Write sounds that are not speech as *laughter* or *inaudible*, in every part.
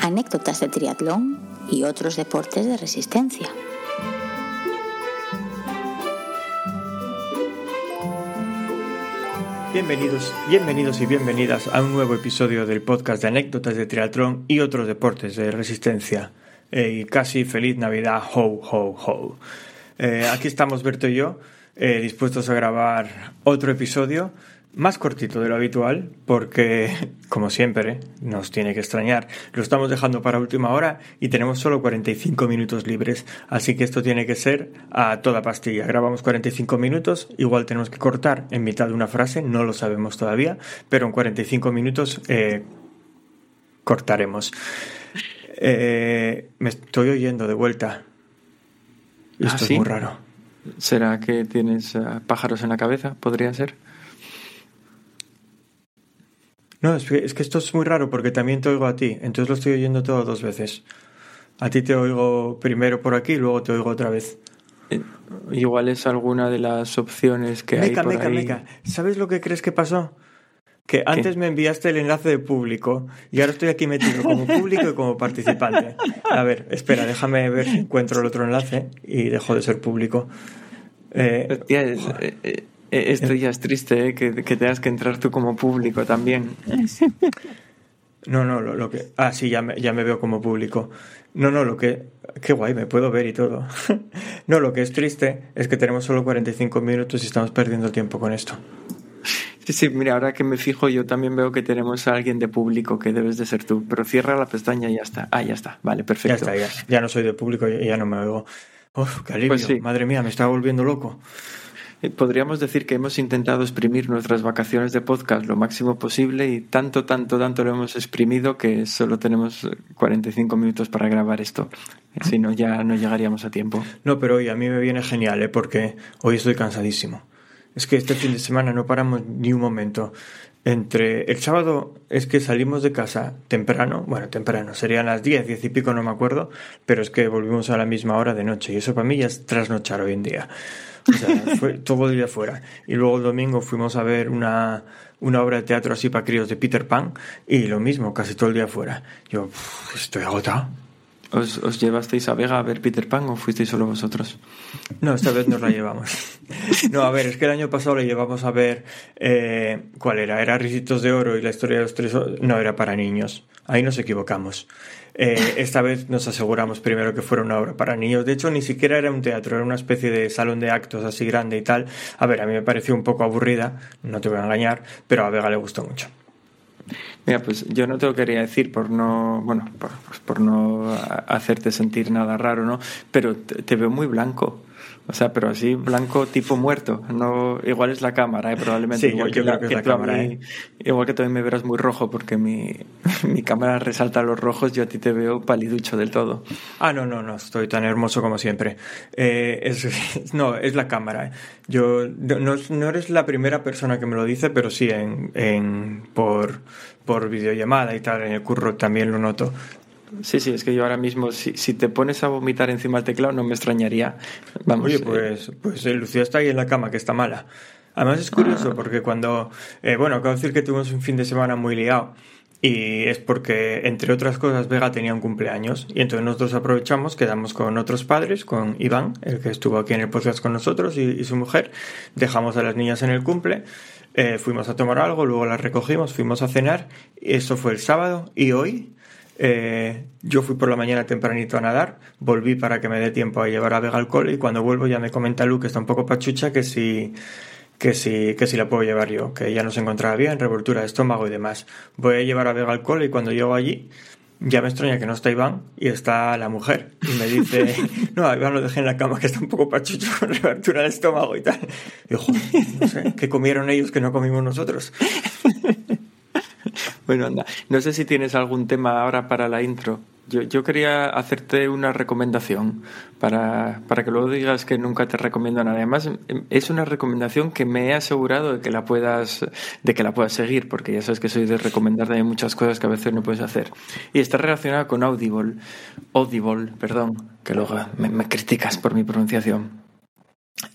Anécdotas de triatlón y otros deportes de resistencia. Bienvenidos, bienvenidos y bienvenidas a un nuevo episodio del podcast de anécdotas de triatlón y otros deportes de resistencia. Eh, casi feliz Navidad, ho, ho, ho. Eh, aquí estamos Berto y yo eh, dispuestos a grabar otro episodio más cortito de lo habitual, porque, *laughs* como siempre, nos tiene que extrañar. Lo estamos dejando para última hora y tenemos solo 45 minutos libres, así que esto tiene que ser a toda pastilla. Grabamos 45 minutos, igual tenemos que cortar en mitad de una frase, no lo sabemos todavía, pero en 45 minutos eh, cortaremos. Eh, me estoy oyendo de vuelta. Ah, Esto es muy raro. ¿Será que tienes eh, pájaros en la cabeza? ¿Podría ser? No, es que, es que esto es muy raro porque también te oigo a ti, entonces lo estoy oyendo todo dos veces. A ti te oigo primero por aquí y luego te oigo otra vez. Eh, igual es alguna de las opciones que hay por meca, ahí. meca. ¿Sabes lo que crees que pasó? Que antes me enviaste el enlace de público y ahora estoy aquí metido como público y como participante. A ver, espera, déjame ver si encuentro el otro enlace y dejo de ser público. Eh, es- eh, eh, eh, esto ya es triste, ¿eh? que, que tengas que entrar tú como público también. No, no, lo, lo que. Ah, sí, ya me, ya me veo como público. No, no, lo que. Qué guay, me puedo ver y todo. *laughs* no, lo que es triste es que tenemos solo 45 minutos y estamos perdiendo tiempo con esto. Sí, sí, mira, ahora que me fijo, yo también veo que tenemos a alguien de público que debes de ser tú. Pero cierra la pestaña y ya está. Ah, ya está. Vale, Ya perfecto. está, ya. Ya no soy de público y ya no me oigo. Uf, qué alivio. Pues sí. Madre mía, me estaba volviendo loco. Eh, Podríamos decir que hemos intentado exprimir nuestras vacaciones de podcast lo máximo posible y tanto, tanto, tanto lo hemos exprimido que solo tenemos eh, 45 minutos para grabar esto. Si no, ya no llegaríamos a tiempo. No, pero hoy a mí me viene genial, ¿eh? Porque hoy estoy cansadísimo. Es que este fin de semana no paramos ni un momento. Entre el sábado es que salimos de casa temprano, bueno, temprano, serían las 10, 10 y pico, no me acuerdo, pero es que volvimos a la misma hora de noche y eso para mí ya es trasnochar hoy en día. O sea, *laughs* fue todo el día fuera. Y luego el domingo fuimos a ver una, una obra de teatro así para críos de Peter Pan y lo mismo, casi todo el día fuera. Yo uf, estoy agotado. ¿Os, os llevasteis a Vega a ver Peter Pan o fuisteis solo vosotros? No, esta vez nos la llevamos. *laughs* No, a ver, es que el año pasado le llevamos a ver. eh, ¿Cuál era? Era Ricitos de Oro y la historia de los tres. No, era para niños. Ahí nos equivocamos. Eh, esta vez nos aseguramos primero que fuera una obra para niños. De hecho, ni siquiera era un teatro, era una especie de salón de actos así grande y tal. A ver, a mí me pareció un poco aburrida, no te voy a engañar, pero a Vega le gustó mucho. Mira, pues yo no te lo quería decir por no, bueno, por, pues no hacerte sentir nada raro, ¿no? Pero te veo muy blanco. O sea, pero así blanco tipo muerto. No, igual es la cámara, ¿eh? probablemente. Sí, igual yo creo que es la cámara, mí- ¿eh? Igual que también me verás muy rojo porque mi, *laughs* mi cámara resalta los rojos, yo a ti te veo paliducho del todo. Ah, no, no, no, estoy tan hermoso como siempre. Eh, es, *laughs* no, es la cámara. eh. Yo, no, no- no eres la primera persona que me lo dice, pero sí, en, en, por, por videollamada y tal, en el curro también lo noto. Sí, sí, es que yo ahora mismo, si, si te pones a vomitar encima del teclado, no me extrañaría. Vamos, Oye, eh, pues, pues eh, Lucía está ahí en la cama, que está mala. Además es curioso porque cuando, eh, bueno, acabo de decir que tuvimos un fin de semana muy liado y es porque, entre otras cosas, Vega tenía un cumpleaños y entonces nosotros aprovechamos, quedamos con otros padres, con Iván, el que estuvo aquí en el podcast con nosotros y, y su mujer, dejamos a las niñas en el cumple, eh, fuimos a tomar algo, luego las recogimos, fuimos a cenar, y eso fue el sábado y hoy... Eh, yo fui por la mañana tempranito a nadar, volví para que me dé tiempo a llevar a Vega al cole y cuando vuelvo ya me comenta Lu que está un poco pachucha que si, que si, que si la puedo llevar yo, que ya no se encontraba bien, revoltura de estómago y demás. Voy a llevar a Vega al cole y cuando llego allí ya me extraña que no está Iván y está la mujer y me dice, *laughs* no, a Iván lo dejé en la cama que está un poco pachucho con revoltura de estómago y tal. Y "Joder, no sé, ¿qué comieron ellos que no comimos nosotros? Bueno, anda. No sé si tienes algún tema ahora para la intro. Yo, yo quería hacerte una recomendación para, para que luego digas que nunca te recomiendo nada. Además, em, es una recomendación que me he asegurado de que la puedas, de que la puedas seguir, porque ya sabes que soy de recomendar muchas cosas que a veces no puedes hacer. Y está relacionada con Audible. Audible, perdón, que luego me criticas por mi pronunciación.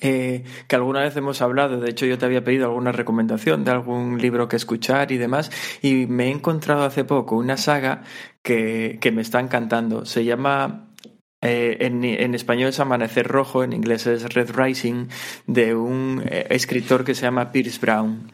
Eh, que alguna vez hemos hablado, de hecho yo te había pedido alguna recomendación de algún libro que escuchar y demás, y me he encontrado hace poco una saga que, me está encantando. Se llama eh, en, en, español es Amanecer Rojo, en inglés es Red Rising, de un eh, escritor que se llama Pierce Brown.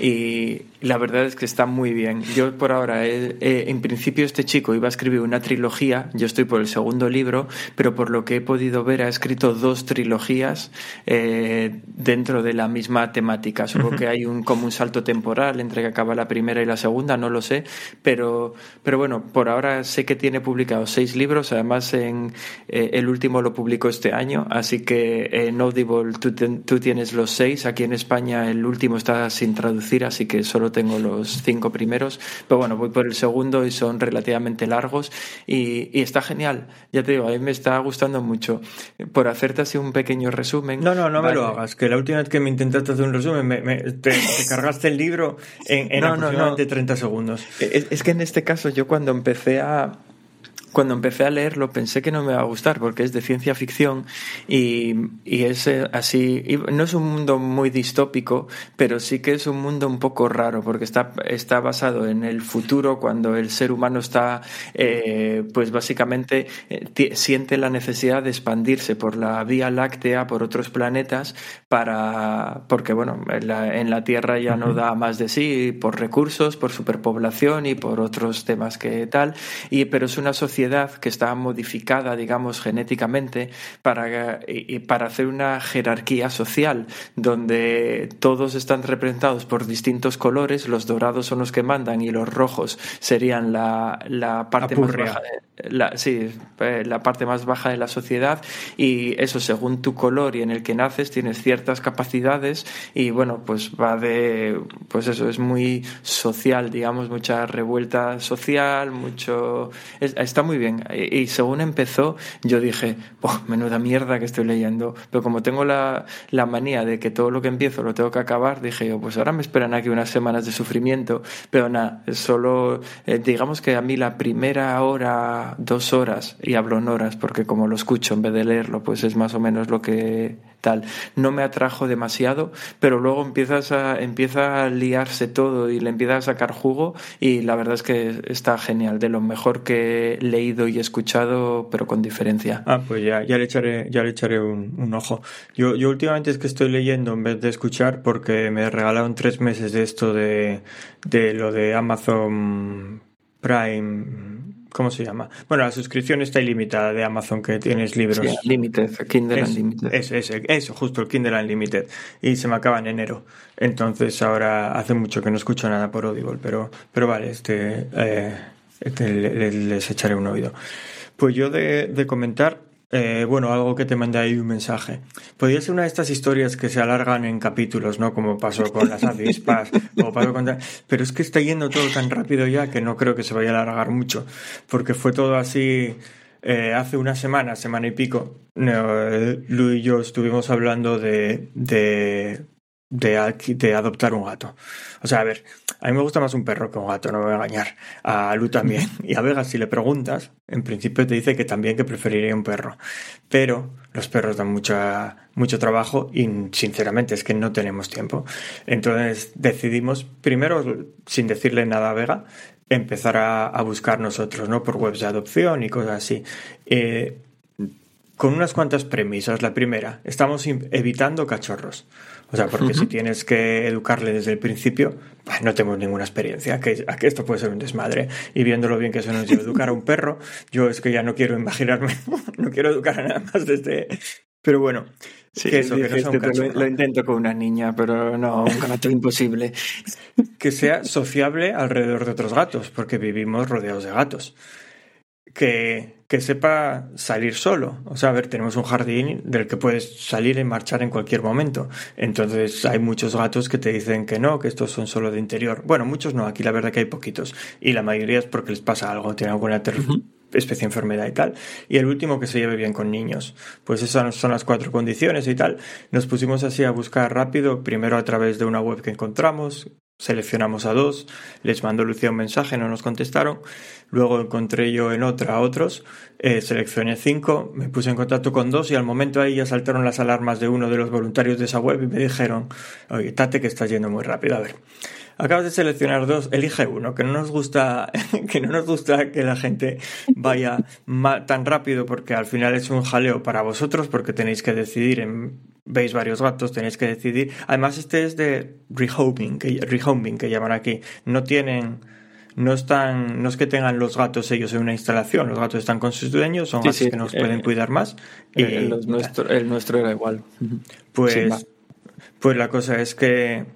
Y la verdad es que está muy bien. Yo por ahora, en principio este chico iba a escribir una trilogía, yo estoy por el segundo libro, pero por lo que he podido ver ha escrito dos trilogías eh, dentro de la misma temática. Supongo que hay un, como un salto temporal entre que acaba la primera y la segunda, no lo sé, pero, pero bueno, por ahora sé que tiene publicado seis libros, además en, eh, el último lo publicó este año, así que en Audible tú, tú tienes los seis, aquí en España el último está sin así que solo tengo los cinco primeros. Pero bueno, voy por el segundo y son relativamente largos y, está genial. Ya te digo, a mí me está gustando mucho. Por hacerte así un pequeño resumen. No, no, no me lo hagas, que la última vez que me intentaste hacer un resumen, me, te, cargaste el libro en, en *laughs* aproximadamente 30 segundos. es que en este caso yo cuando empecé a cuando empecé a leerlo pensé que no me iba a gustar porque es de ciencia ficción y, y es eh, así, no es un mundo muy distópico, pero sí que es un mundo un poco raro porque está, está basado en el futuro cuando el ser humano está, eh, pues básicamente eh, siente la necesidad de expandirse por la Vía Láctea, por otros planetas, para, porque bueno, en la, en la Tierra ya no da más de sí por recursos, por superpoblación y por otros temas que tal, y, pero es una sociedad que está modificada, digamos, genéticamente para, para hacer una jerarquía social donde todos están representados por distintos colores, los dorados son los que mandan y los rojos serían la, la parte más baja. La, sí, eh, la parte más baja de la sociedad y eso según tu color y en el que naces tienes ciertas capacidades y bueno pues va de pues eso es muy social digamos mucha revuelta social mucho está muy muy bien. Y, según empezó, yo dije, menuda mierda que estoy leyendo. Pero como tengo la, la, manía de que todo lo que empiezo lo tengo que acabar, dije yo, pues ahora me esperan aquí unas semanas de sufrimiento. Pero nada, solo, eh, digamos que a mí la primera hora, dos horas, y hablo en horas, porque como lo escucho en vez de leerlo, pues es más o menos lo que tal. No me atrajo demasiado, pero luego empiezas a, empieza a liarse todo y le empieza a sacar jugo y la verdad es que está genial, de lo mejor que leí leído y escuchado, pero con diferencia. Ah, pues ya, ya le echaré, ya le echaré un, ojo. Yo, yo últimamente es que estoy leyendo en vez de escuchar porque me regalaron tres meses de esto de, de lo de Amazon Prime. ¿Cómo se llama? Bueno, la suscripción está ilimitada de Amazon que tienes libros. Sí, Limited, Kindle Unlimited. Es, eso, justo el Kindle Unlimited. Y se me acaba en enero. Entonces ahora hace mucho que no escucho nada por Audible, pero, pero vale, este. Eh, les echaré un oído. Pues yo de, comentar, eh, bueno, algo que te mandé ahí un mensaje. Podría ser una de estas historias que se alargan en capítulos, ¿no? Como pasó con las avispas, o pasó con... Pero es que está yendo todo tan rápido ya que no creo que se vaya a alargar mucho, porque fue todo así... Eh, hace una semana, semana y pico, Lu y yo estuvimos hablando de, de de, adoptar un gato. O sea, a ver, a mí me gusta más un perro que un gato, no me voy a engañar. A Lu también. *laughs* Y a Vega, si le preguntas, en principio te dice que también que preferiría un perro. Pero los perros dan mucho trabajo y sinceramente es que no tenemos tiempo. Entonces decidimos, primero, sin decirle nada a Vega, empezar a, buscar nosotros, ¿no? Por webs de adopción y cosas así. Eh, con unas cuantas premisas. La primera, estamos evitando cachorros. O sea, porque si tienes que educarle desde el principio, pues no tenemos ninguna experiencia, que, que esto puede ser un desmadre. Y viendo lo bien que se nos lleva educar a un perro, yo es que ya no quiero imaginarme, *laughs* no quiero educar a nada más desde... Pero bueno, sí, eso, que no lo, intento con una niña, pero no, un gato *laughs* imposible. Que sea sociable alrededor de otros gatos, porque vivimos rodeados de gatos que, que, sepa salir solo. O sea, a ver, tenemos un jardín del que puedes salir y marchar en cualquier momento. Entonces hay muchos gatos que te dicen que no, que estos son solo de interior. Bueno, muchos no, aquí la verdad que hay poquitos. Y la mayoría es porque les pasa algo, tienen alguna especie de enfermedad y tal. Y el último que se lleve bien con niños. Pues esas son las cuatro condiciones y tal. Nos pusimos así a buscar rápido, primero a través de una web que encontramos, seleccionamos a dos, les mandó Lucía un mensaje, no nos contestaron, luego encontré yo en otra a otros, eh, seleccioné cinco, me puse en contacto con dos y al momento ahí ya saltaron las alarmas de uno de los voluntarios de esa web y me dijeron, oye, Tate que estás yendo muy rápido, a ver. Acabas de seleccionar dos, elige uno, que no nos gusta, *laughs* que no nos gusta que la gente vaya tan rápido porque al final es un jaleo para vosotros porque tenéis que decidir en veis varios gatos, tenéis que decidir. Además, este es de rehoming, que, rehoming, que llaman aquí. No tienen, no están, no es que tengan los gatos ellos en una instalación, los gatos están con sus dueños, son gatos que nos pueden eh, cuidar más. Y, el, nuestro, el nuestro era igual. Pues, pues la cosa es que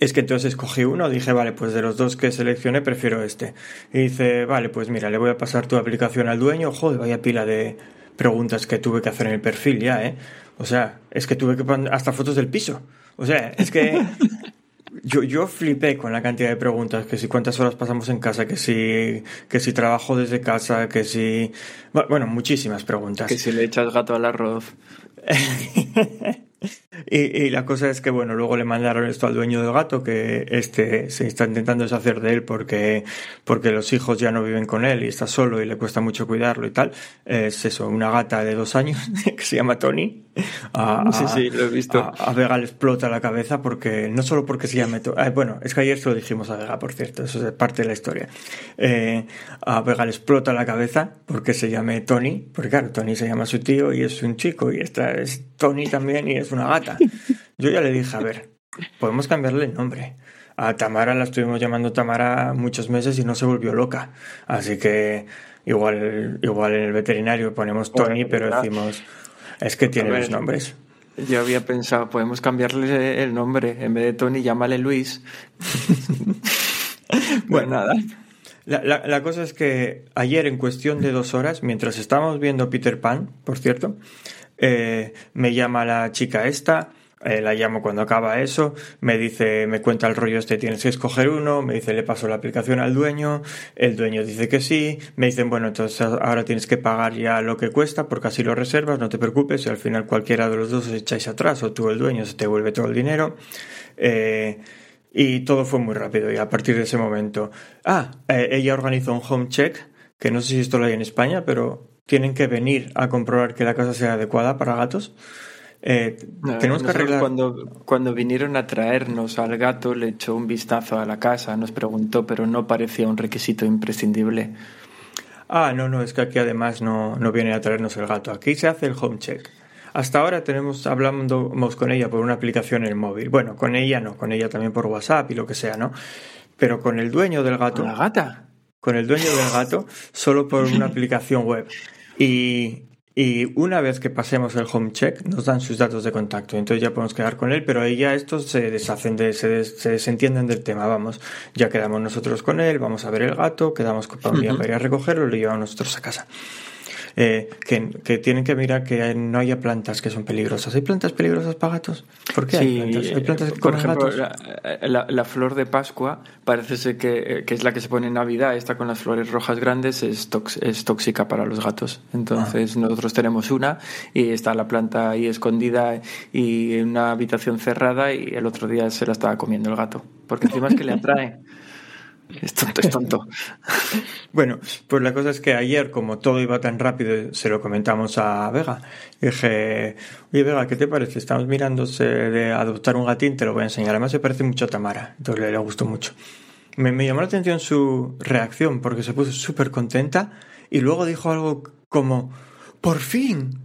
es que entonces escogí uno, dije, vale, pues de los dos que seleccioné prefiero este. Y dice, vale, pues mira, le voy a pasar tu aplicación al dueño. Joder, vaya pila de preguntas que tuve que hacer en el perfil ya, ¿eh? O sea, es que tuve que poner hasta fotos del piso. O sea, es que *laughs* yo, yo flipé con la cantidad de preguntas, que si cuántas horas pasamos en casa, que si, que si trabajo desde casa, que si... Bueno, muchísimas preguntas. Que si le echas gato al arroz. *laughs* *laughs* Y, la cosa es que, bueno, luego le mandaron esto al dueño del gato, que este se está intentando deshacer de él porque, porque los hijos ya no viven con él y está solo y le cuesta mucho cuidarlo y tal. Es eso, una gata de dos años *laughs* que se llama Tony. A, sí, sí, lo he visto. A, Vega le explota la cabeza porque, no solo porque se llama Tony, ah, bueno, es que ayer se lo dijimos a Vega, por cierto, eso es parte de la historia. Eh, a Vega le explota la cabeza porque se llame Tony, porque claro, Tony se llama su tío y es un chico y esta es Tony también y es una gata. Yo ya le dije, a ver, podemos cambiarle el nombre. A Tamara la estuvimos llamando Tamara muchos meses y no se volvió loca. Así que igual, igual en el veterinario ponemos Tony, pero decimos, es que tiene los nombres. Yo había pensado, podemos cambiarle el nombre. En vez de Tony, llámale Luis. bueno, *laughs* nada. La, la, cosa es que ayer, en cuestión de dos horas, mientras estábamos viendo Peter Pan, por cierto, eh, me llama la chica esta, eh, la llamo cuando acaba eso, me dice, me cuenta el rollo este, tienes que escoger uno, me dice, le paso la aplicación al dueño, el dueño dice que sí, me dicen, bueno, entonces ahora tienes que pagar ya lo que cuesta porque así lo reservas, no te preocupes, y al final cualquiera de los dos os echáis atrás o tú el dueño se te vuelve todo el dinero. Eh, y todo fue muy rápido y a partir de ese momento. Ah, ella organizó un home check, que no sé si esto lo hay en España, pero tienen que venir a comprobar que la casa sea adecuada para gatos. Eh, tenemos que arreglar. Cuando, cuando vinieron a traernos al gato, le echó un vistazo a la casa, nos preguntó, pero no parecía un requisito imprescindible. Ah, no, no, es que aquí además no, no viene a traernos el gato. Aquí se hace el home check. Hasta ahora tenemos, hablamos con ella por una aplicación en el móvil. Bueno, con ella no, con ella también por WhatsApp y lo que sea, ¿no? Pero con el dueño del gato. ¿Con la gata? Con el dueño del gato, solo por una *laughs* aplicación web. Y, una vez que pasemos el home check, nos dan sus datos de contacto. Entonces ya podemos quedar con él, pero ahí ya estos se deshacen, de, se, se desentienden del tema. Vamos, ya quedamos nosotros con él, vamos a ver el gato, quedamos día para ir a recogerlo y lo llevamos nosotros a casa. Eh, que, tienen que mirar que no haya plantas que son peligrosas. ¿Hay plantas peligrosas para gatos? ¿Por qué hay plantas? ¿Hay plantas por ejemplo, La, flor de Pascua parece ser que, es la que se pone en Navidad, esta con las flores rojas grandes es, es tóxica para los gatos. Entonces ah. nosotros tenemos una y está la planta ahí escondida y en una habitación cerrada y el otro día se la estaba comiendo el gato. Porque encima es que le atrae. *laughs* Es tonto, es tonto. *laughs* bueno, pues la cosa es que ayer, como todo iba tan rápido, se lo comentamos a Vega. dije, oye Vega, ¿qué te parece? Estamos mirándose de adoptar un gatín, te lo voy a enseñar. Además se parece mucho a Tamara, entonces le, gustó mucho. Me, me, llamó la atención su reacción porque se puso súper contenta y luego dijo algo como, por fin.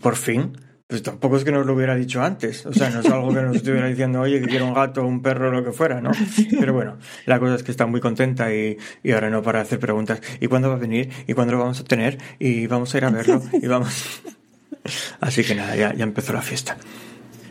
¿Por fin? Pues tampoco es que nos lo hubiera dicho antes. O sea, no es algo que nos estuviera diciendo, oye, que quiero un gato, un perro, lo que fuera, ¿no? Pero bueno, la cosa es que está muy contenta y, y ahora no para hacer preguntas. ¿Y cuándo va a venir? ¿Y cuándo lo vamos a tener? ¿Y vamos a ir a verlo? Y vamos. Así que nada, ya, ya empezó la fiesta.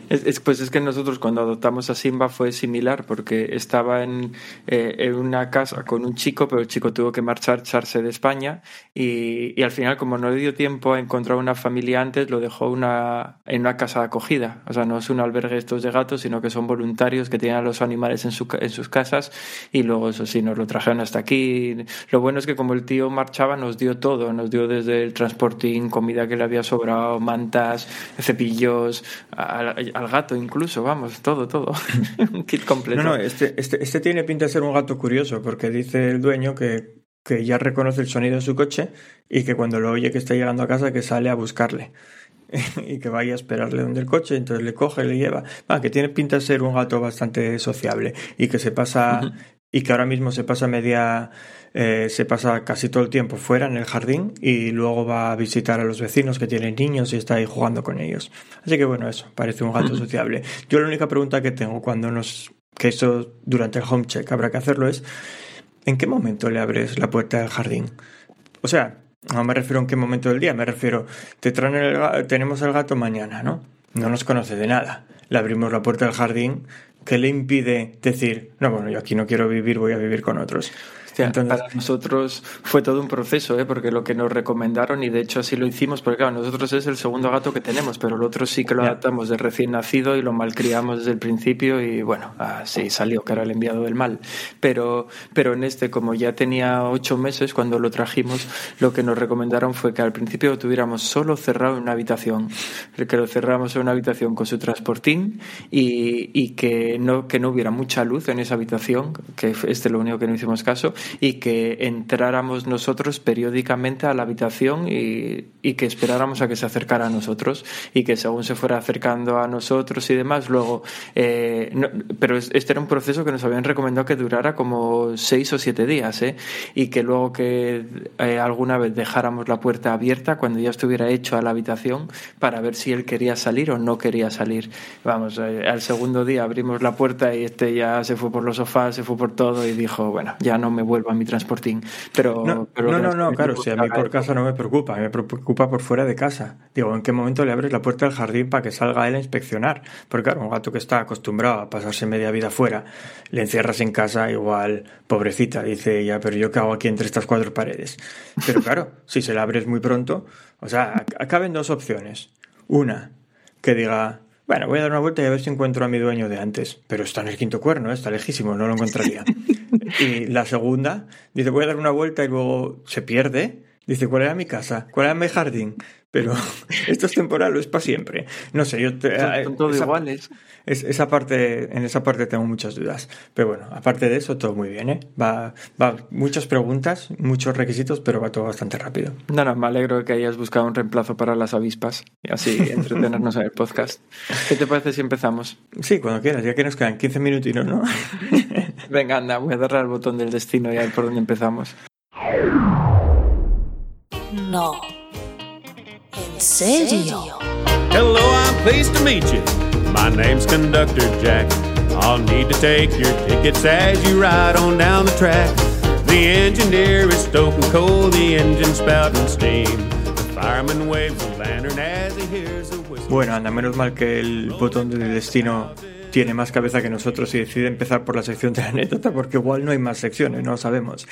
Es, pues es que nosotros cuando adoptamos a Simba fue similar porque estaba en, eh, en, una casa con un chico, pero el chico tuvo que marcharse de España y, y, al final como no le dio tiempo a encontrar una familia antes, lo dejó una, en una casa de acogida. O sea, no es un albergue estos de gatos, sino que son voluntarios que tienen a los animales en, su, en sus casas y luego eso sí, nos lo trajeron hasta aquí. Lo bueno es que como el tío marchaba nos dio todo, nos dio desde el transportín, comida que le había sobrado, mantas, cepillos, al gato incluso, vamos, todo, todo. *laughs* un kit completo. No, no, este, este, este tiene pinta de ser un gato curioso, porque dice el dueño que, que ya reconoce el sonido de su coche y que cuando lo oye que está llegando a casa que sale a buscarle *laughs* y que vaya a esperarle donde el coche, entonces le coge, le lleva. Va, que tiene pinta de ser un gato bastante sociable y que se pasa y que ahora mismo se pasa media eh, se pasa casi todo el tiempo fuera en el jardín y luego va a visitar a los vecinos que tienen niños y está ahí jugando con ellos. Así que bueno, eso, parece un gato sociable. Yo la única pregunta que tengo cuando nos que eso durante el home check habrá que hacerlo es ¿en qué momento le abres la puerta del jardín? O sea, no me refiero en qué momento del día, me refiero, te traen el, tenemos el gato mañana, ¿no? No nos conoce de nada. Le abrimos la puerta del jardín, ¿qué le impide decir, no, bueno, yo aquí no quiero vivir, voy a vivir con otros? Para nosotros fue todo un proceso, ¿eh? porque lo que nos recomendaron, y de hecho así lo hicimos, porque claro, nosotros es el segundo gato que tenemos, pero el otro sí que lo adaptamos de recién nacido y lo malcriamos desde el principio y bueno, así salió, que era el enviado del mal. Pero, pero en este, como ya tenía ocho meses cuando lo trajimos, lo que nos recomendaron fue que al principio lo tuviéramos solo cerrado en una habitación, que lo cerramos en una habitación con su transportín y, y que, no, que no hubiera mucha luz en esa habitación, que este es lo único que no hicimos caso, y que entráramos nosotros periódicamente a la habitación y, y, que esperáramos a que se acercara a nosotros y que según se fuera acercando a nosotros y demás, luego... Eh, pero este era un proceso que nos habían recomendado que durara como seis o siete días ¿eh? y que luego que eh, alguna vez dejáramos la puerta abierta cuando ya estuviera hecho a la habitación para ver si él quería salir o no quería salir. Vamos, eh, al segundo día abrimos la puerta y este ya se fue por los sofás, se fue por todo y dijo, bueno, ya no me voy vuelva a mi transportín. Pero, no, no, no, claro, si a mí por casa no me preocupa, me preocupa por fuera de casa. Digo, ¿en qué momento le abres la puerta del jardín para que salga él a inspeccionar? Porque claro, un gato que está acostumbrado a pasarse media vida fuera, le encierras en casa, igual, pobrecita, dice ya, pero yo qué hago aquí entre estas cuatro paredes. Pero claro, *laughs* si se la abres muy pronto, o sea, acaben dos opciones. Una, que diga, bueno, voy a dar una vuelta y a ver si encuentro a mi dueño de antes. Pero está en el quinto cuerno, ¿eh? está lejísimo, no lo encontraría. *laughs* y la segunda, dice, voy a dar una vuelta y luego se pierde. Dice, ¿cuál era mi casa? ¿Cuál era mi jardín? pero *laughs* esto es temporal o es para siempre. No sé, yo te, son, todos iguales. Es, esa parte, en esa parte tengo muchas dudas. Pero bueno, aparte de eso, todo muy bien, ¿eh? Va, va muchas preguntas, muchos requisitos, pero va todo bastante rápido. No, no, me alegro de que hayas buscado un reemplazo para las avispas y así *laughs* entretenernos en el podcast. ¿Qué te parece si empezamos? Sí, cuando quieras, ya que nos quedan 15 minutitos, ¿no? *laughs* Venga, anda, voy a darle al botón del destino y a ver por dónde empezamos. No. serio? Hello, I'm pleased to meet you. My name's Conductor Jack. I'll need to take your tickets as you ride on down the track. The engineer is stoking coal, the engine spouting steam. The fireman waves a lantern as he hears a whistle. Bueno, anda, menos mal que el botón de destino tiene más cabeza que nosotros y decide empezar por la sección de la anécdota porque igual no hay más secciones, no sabemos.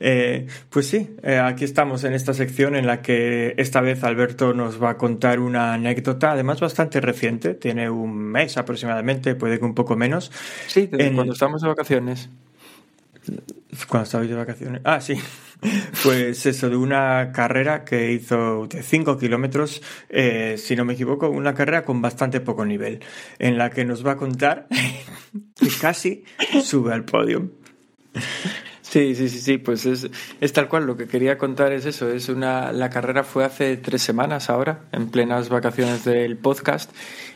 Eh, pues sí, eh, aquí estamos en esta sección en la que esta vez Alberto nos va a contar una anécdota, además bastante reciente, tiene un mes aproximadamente, puede que un poco menos. Sí, cuando estamos de vacaciones. Cuando estabais de vacaciones. Ah, sí. *laughs* Pues eso, de una carrera que hizo de 5 kilómetros, eh, si no me equivoco, una carrera con bastante poco nivel, en la que nos va a contar *laughs* que casi sube al podio. Sí, sí, sí, sí, pues es, es, tal cual. Lo que quería contar es eso. Es una, la carrera fue hace tres semanas ahora, en plenas vacaciones del podcast,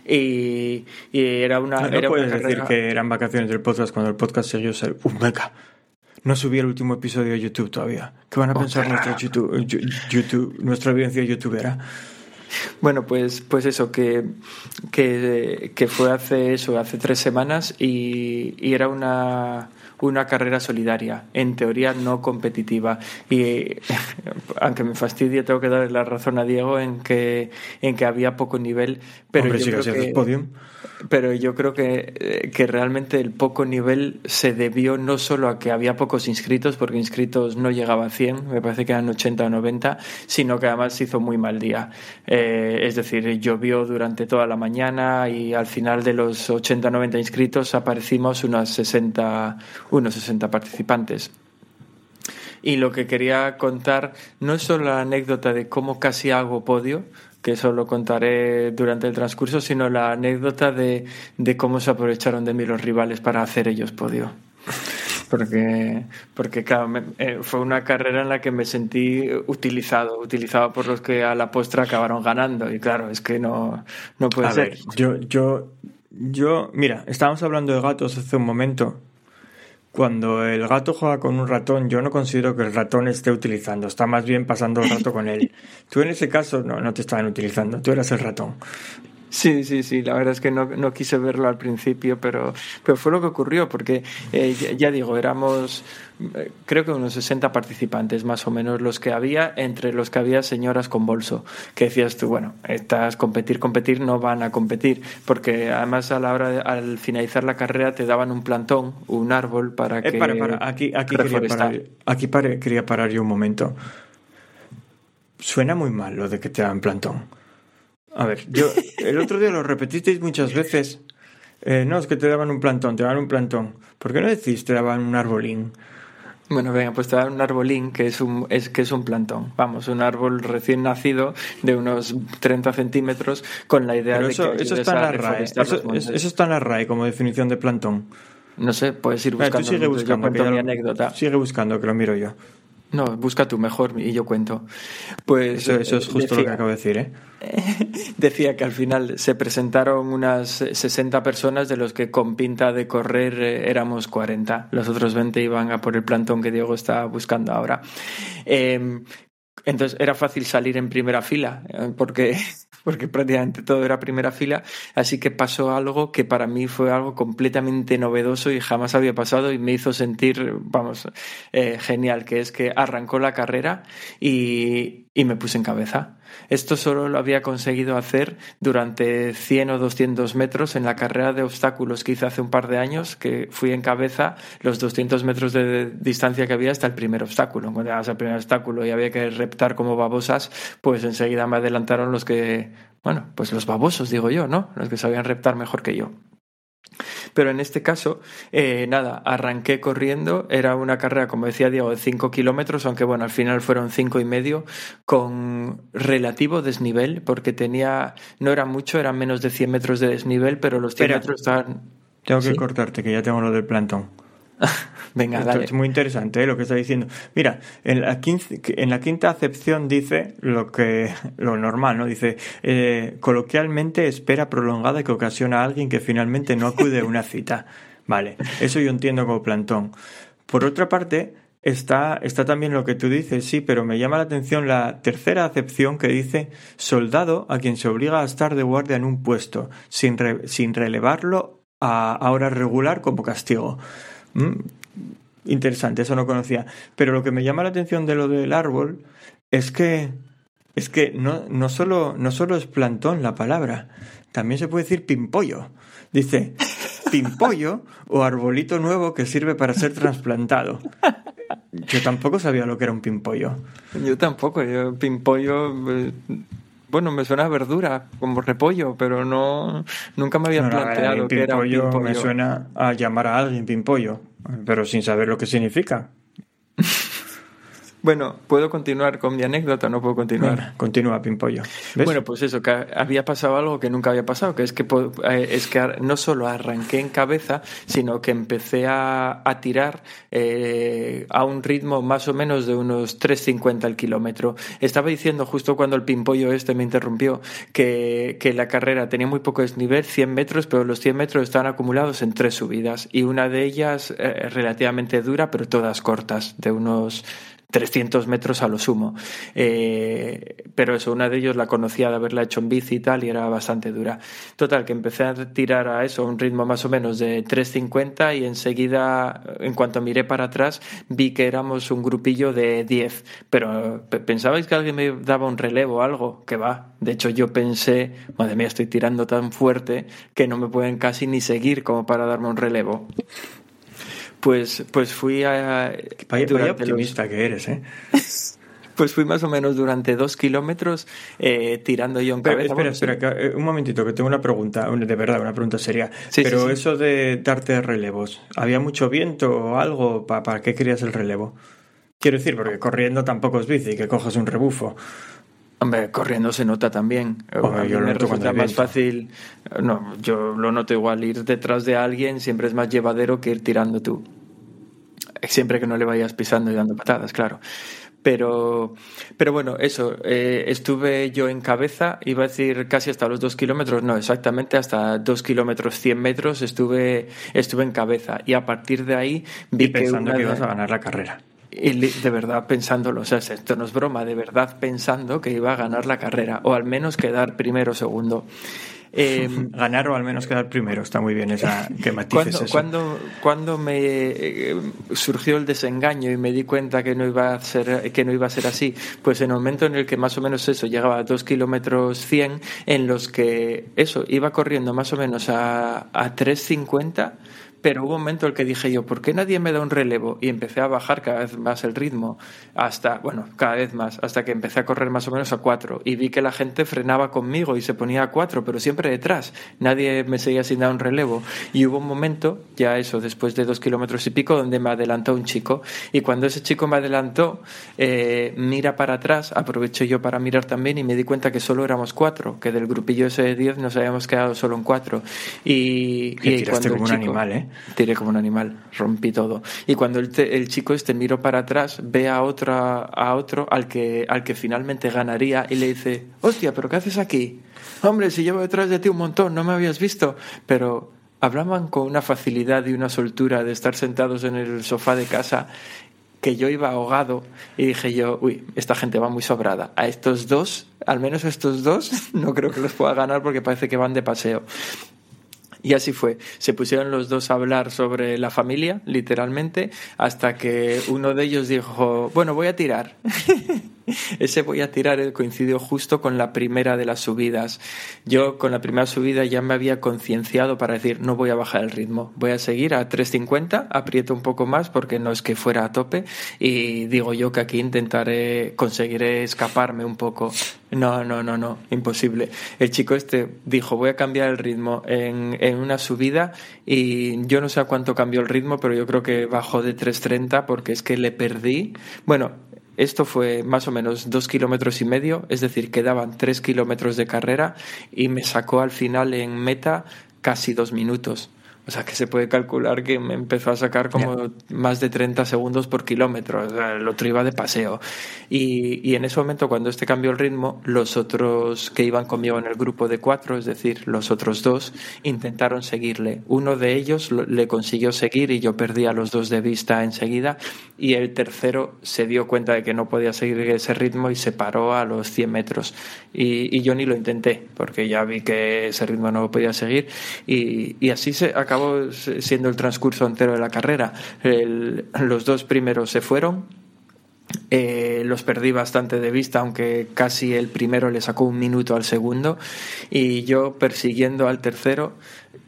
y, era una. No, era puedes decir que eran vacaciones del podcast cuando el podcast siguió ser un meca. No subí el último episodio a YouTube todavía. ¿Qué van a pensar nuestra YouTube, YouTube, nuestra audiencia youtubera? Bueno, pues, pues eso, que, que, que, fue hace eso, hace tres semanas y, y era una, una carrera solidaria, en teoría no competitiva. Y *laughs* aunque me fastidie, tengo que darle la razón a Diego en que, en que había poco nivel. Pero Hombre, yo si creo que, podium pero yo creo que, eh, que, realmente el poco nivel se debió no solo a que había pocos inscritos, porque inscritos no llegaba a 100, me parece que eran 80 o 90, sino que además se hizo muy mal día. Eh, es decir, llovió durante toda la mañana y al final de los 80 o 90 inscritos aparecimos unos 60, unos 60 participantes. Y lo que quería contar no es solo la anécdota de cómo casi hago podio, que eso lo contaré durante el transcurso, sino la anécdota de, de cómo se aprovecharon de mí los rivales para hacer ellos podio porque, porque claro, eh, fue una carrera en la que me sentí utilizado, utilizado por los que a la postre acabaron ganando. Y claro, es que no, no puede ser. yo, yo, yo, mira, estábamos hablando de gatos hace un momento. Cuando el gato juega con un ratón, yo no considero que el ratón esté utilizando, está más bien pasando el rato con él. *laughs* Tú en ese caso no, no te estaban utilizando, tú eras el ratón. Sí, sí, sí, la verdad es que no, no quise verlo al principio, pero, pero fue lo que ocurrió, porque eh, ya, digo, éramos eh, creo que unos 60 participantes más o menos los que había, entre los que había señoras con bolso, que decías tú, bueno, estas competir, competir no van a competir, porque además a la hora, de, al finalizar la carrera te daban un plantón, un árbol para eh, que... para, para. Aquí, aquí, quería parar, aquí quería parar yo un momento. Suena muy mal lo de que te dan plantón. A ver, yo el otro día lo repetisteis muchas veces. Eh, no, es que te daban un plantón, te daban un plantón. ¿Por qué no decís te daban un arbolín? Bueno, venga, pues te dan un arbolín que es un, es, que es un plantón. Vamos, un árbol recién nacido de unos 30 centímetros con la idea de eso, que eso está en la RAE. Eso, eso, está en la RAE como definición de plantón. No sé, puedes ir buscando. sigue buscando, mi anécdota. Sigue buscando, que lo miro yo. No, busca tú mejor y yo cuento. Pues eso, es justo lo que acabo de decir, ¿eh? *laughs* Decía que al final se presentaron unas 60 personas, de los que con pinta de correr eh, éramos 40. Los otros 20 iban a por el plantón que Diego está buscando ahora. Eh, entonces era fácil salir en primera fila, eh, porque, porque prácticamente todo era primera fila, así que pasó algo que para mí fue algo completamente novedoso y jamás había pasado y me hizo sentir, vamos, eh, genial, que es que arrancó la carrera y, y me puse en cabeza. Esto solo lo había conseguido hacer durante 100 o 200 metros en la carrera de obstáculos que hice hace un par de años, que fui en cabeza los 200 metros de distancia que había hasta el primer obstáculo. Cuando llegabas al primer obstáculo y había que reptar como babosas, pues enseguida me adelantaron los que, bueno, pues los babosos, digo yo, ¿no? Los que sabían reptar mejor que yo. Pero en este caso, eh, nada, arranqué corriendo, era una carrera, como decía Diego, de 5 kilómetros, aunque bueno, al final fueron cinco y medio, con relativo desnivel, porque tenía, no era mucho, eran menos de 100 metros de desnivel, pero los 100 metros estaban... Tengo que cortarte, que ya tengo lo del plantón. *laughs* Venga, dale. Es muy interesante ¿eh? lo que está diciendo. Mira, en la, en la quinta acepción dice lo que lo normal, ¿no? Dice, eh, coloquialmente espera prolongada que ocasiona a alguien que finalmente no acude a una cita. *laughs* Vale, eso yo entiendo como plantón. Por otra parte, está, está también lo que tú dices, sí, pero me llama la atención la tercera acepción que dice soldado a quien se obliga a estar de guardia en un puesto, sin, sin relevarlo a hora regular como castigo. Mm, interesante, eso no conocía. Pero lo que me llama la atención de lo del árbol es que es que no, no, solo, no solo es plantón la palabra, también se puede decir pimpollo. Dice pimpollo o arbolito nuevo que sirve para ser trasplantado. Yo tampoco sabía lo que era un pimpollo. Yo tampoco, yo pimpollo eh, bueno, me suena a verdura, como repollo, pero no nunca me había planteado que era un pimpollo. Me suena a llamar a alguien pimpollo, pero sin saber lo que significa. *laughs* Bueno, ¿puedo continuar con mi anécdota? No puedo continuar. continúa, Pimpollo. Bueno, pues eso, que había pasado algo que nunca había pasado, que es que, eh, es que no solo arranqué en cabeza, sino que empecé a, tirar eh, a un ritmo más o menos de unos 3.50 al kilómetro. Estaba diciendo justo cuando el Pimpollo este me interrumpió que, que la carrera tenía muy poco desnivel, 100 metros, pero los 100 metros estaban acumulados en tres subidas y una de ellas eh, relativamente dura, pero todas cortas, de unos 300 metros a lo sumo. Eh, pero eso, una de ellos la conocía de haberla hecho en bici y tal, y era bastante dura. Total, que empecé a tirar a eso, a un ritmo más o menos de 3.50 y enseguida, en cuanto miré para atrás, vi que éramos un grupillo de 10. Pero ¿pensabais que alguien me daba un relevo o algo? Que va. De hecho, yo pensé, madre mía, estoy tirando tan fuerte que no me pueden casi ni seguir como para darme un relevo. Pues, pues fui a... Vaya, optimista que eres, ¿eh? *laughs* pues fui más o menos durante dos kilómetros eh, tirando yo en cabeza. Espera, espera, eh, un momentito, que tengo una pregunta, de verdad, una pregunta seria. Pero eso de darte relevos, ¿había mucho viento o algo? ¿Para, ¿Para qué querías el relevo? Quiero decir, porque corriendo tampoco es bici, que cojas un rebufo. Hombre, corriendo se nota también. Hombre, yo lo noto cuando más viento. fácil. No, yo lo noto igual. Ir detrás de alguien siempre es más llevadero que ir tirando tú. Siempre que no le vayas pisando y dando patadas, claro. Pero, pero bueno, eso, eh, estuve yo en cabeza, iba a decir casi hasta los dos kilómetros, no, exactamente hasta dos kilómetros, cien metros estuve, estuve en cabeza. Y a partir de ahí vi Y pensando una que ibas a ganar la carrera. De verdad pensándolo, o sea, esto no es broma, de verdad pensando que iba a ganar la carrera, o al menos quedar primero o segundo. Eh, *laughs* Ganar o al menos quedar primero. Está muy bien esa *laughs* que matices cuando, eso. cuando, cuando me eh, surgió el desengaño y me di cuenta que no iba a ser que no iba a ser así, pues en el momento en el que más o menos eso llegaba a 2 kilómetros 100, en los que eso iba corriendo más o menos a, a 3.50, pero hubo un momento en el que dije yo, ¿por qué nadie me da un relevo? Y empecé a bajar cada vez más el ritmo, hasta, bueno, cada vez más, hasta que empecé a correr más o menos a 4 y vi que la gente frenaba conmigo y se ponía a 4, pero siempre detrás, nadie me seguía sin dar un relevo. Y hubo un momento, ya eso, después de dos kilómetros y pico, donde me adelantó un chico. Y cuando ese chico me adelantó, eh, mira para atrás, aproveché yo para mirar también y me di cuenta que solo éramos cuatro, que del grupillo ese de 10 nos habíamos quedado solo en cuatro. Y, y tiraste como un chico- animal, ¿eh? Tiré como un animal, rompí todo. Y cuando el, chico este miró para atrás, ve a, otra, a otro al que, al que finalmente ganaría y le dice, hostia, ¿pero qué haces aquí? Hombre, si llevo detrás de ti un montón, no me habías visto. Pero hablaban con una facilidad y una soltura de estar sentados en el sofá de casa que yo iba ahogado y dije yo, uy, esta gente va muy sobrada. A estos dos, al menos a estos dos, *laughs* no creo que los pueda ganar porque parece que van de paseo. Y así fue. Se pusieron los dos a hablar sobre la familia, literalmente, hasta que uno de ellos dijo, bueno, voy a tirar. *laughs* *laughs* Ese voy a tirar eh, coincidió justo con la primera de las subidas. Yo con la primera subida ya me había concienciado para decir, no voy a bajar el ritmo, voy a seguir a 3.50, aprieto un poco más porque no es que fuera a tope y digo yo que aquí intentaré, conseguiré escaparme un poco. No, no, no, no, imposible. El chico este dijo, voy a cambiar el ritmo en, en una subida y yo no sé a cuánto cambió el ritmo, pero yo creo que bajó de 3.30 porque es que le perdí. Bueno, esto fue más o menos dos kilómetros y medio, es decir, quedaban tres kilómetros de carrera y me sacó al final en meta casi dos minutos. O sea que se puede calcular que me empezó a sacar como más de 30 segundos por kilómetro. O sea, el otro iba de paseo. Y, y en ese momento, cuando este cambió el ritmo, los otros que iban conmigo en el grupo de cuatro, es decir, los otros dos, intentaron seguirle. Uno de ellos lo- le consiguió seguir y yo perdí a los dos de vista enseguida. Y el tercero se dio cuenta de que no podía seguir ese ritmo y se paró a los 100 metros. Y, y yo ni lo intenté, porque ya vi que ese ritmo no lo podía seguir. Y, y así se acabó siendo el transcurso entero de la carrera. Los dos primeros se fueron, eh, los perdí bastante de vista, aunque casi el primero le sacó un minuto al segundo. Y yo persiguiendo al tercero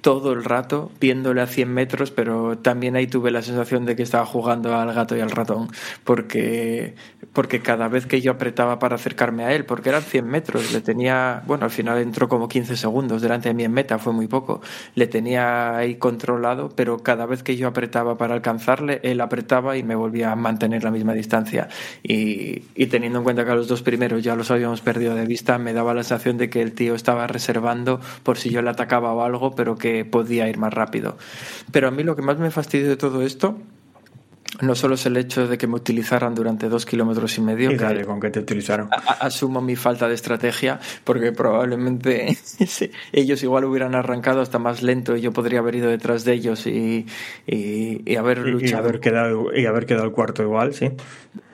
todo el rato, viéndole a 100 metros, pero también ahí tuve la sensación de que estaba jugando al gato y al ratón, porque, porque cada vez que yo apretaba para acercarme a él, porque eran 100 metros, le tenía, bueno, al final entró como 15 segundos delante de mí en meta, fue muy poco, le tenía ahí controlado, pero cada vez que yo apretaba para alcanzarle, él apretaba y me volvía a mantener la misma distancia. Y, y teniendo en cuenta que a los dos primeros ya los habíamos perdido de vista, me daba la sensación de que el tío estaba reservando por si yo le atacaba o algo, pero que podía ir más rápido. Pero a mí lo que más me fastidió de todo esto no solo es el hecho de que me utilizaran durante dos kilómetros y medio, Y que dale, con que te utilizaron. asumo mi falta de estrategia, porque probablemente *laughs* ellos igual hubieran arrancado hasta más lento y yo podría haber ido detrás de ellos y, y- y haber Y, y luchado. haber quedado, y haber quedado el cuarto igual, sí.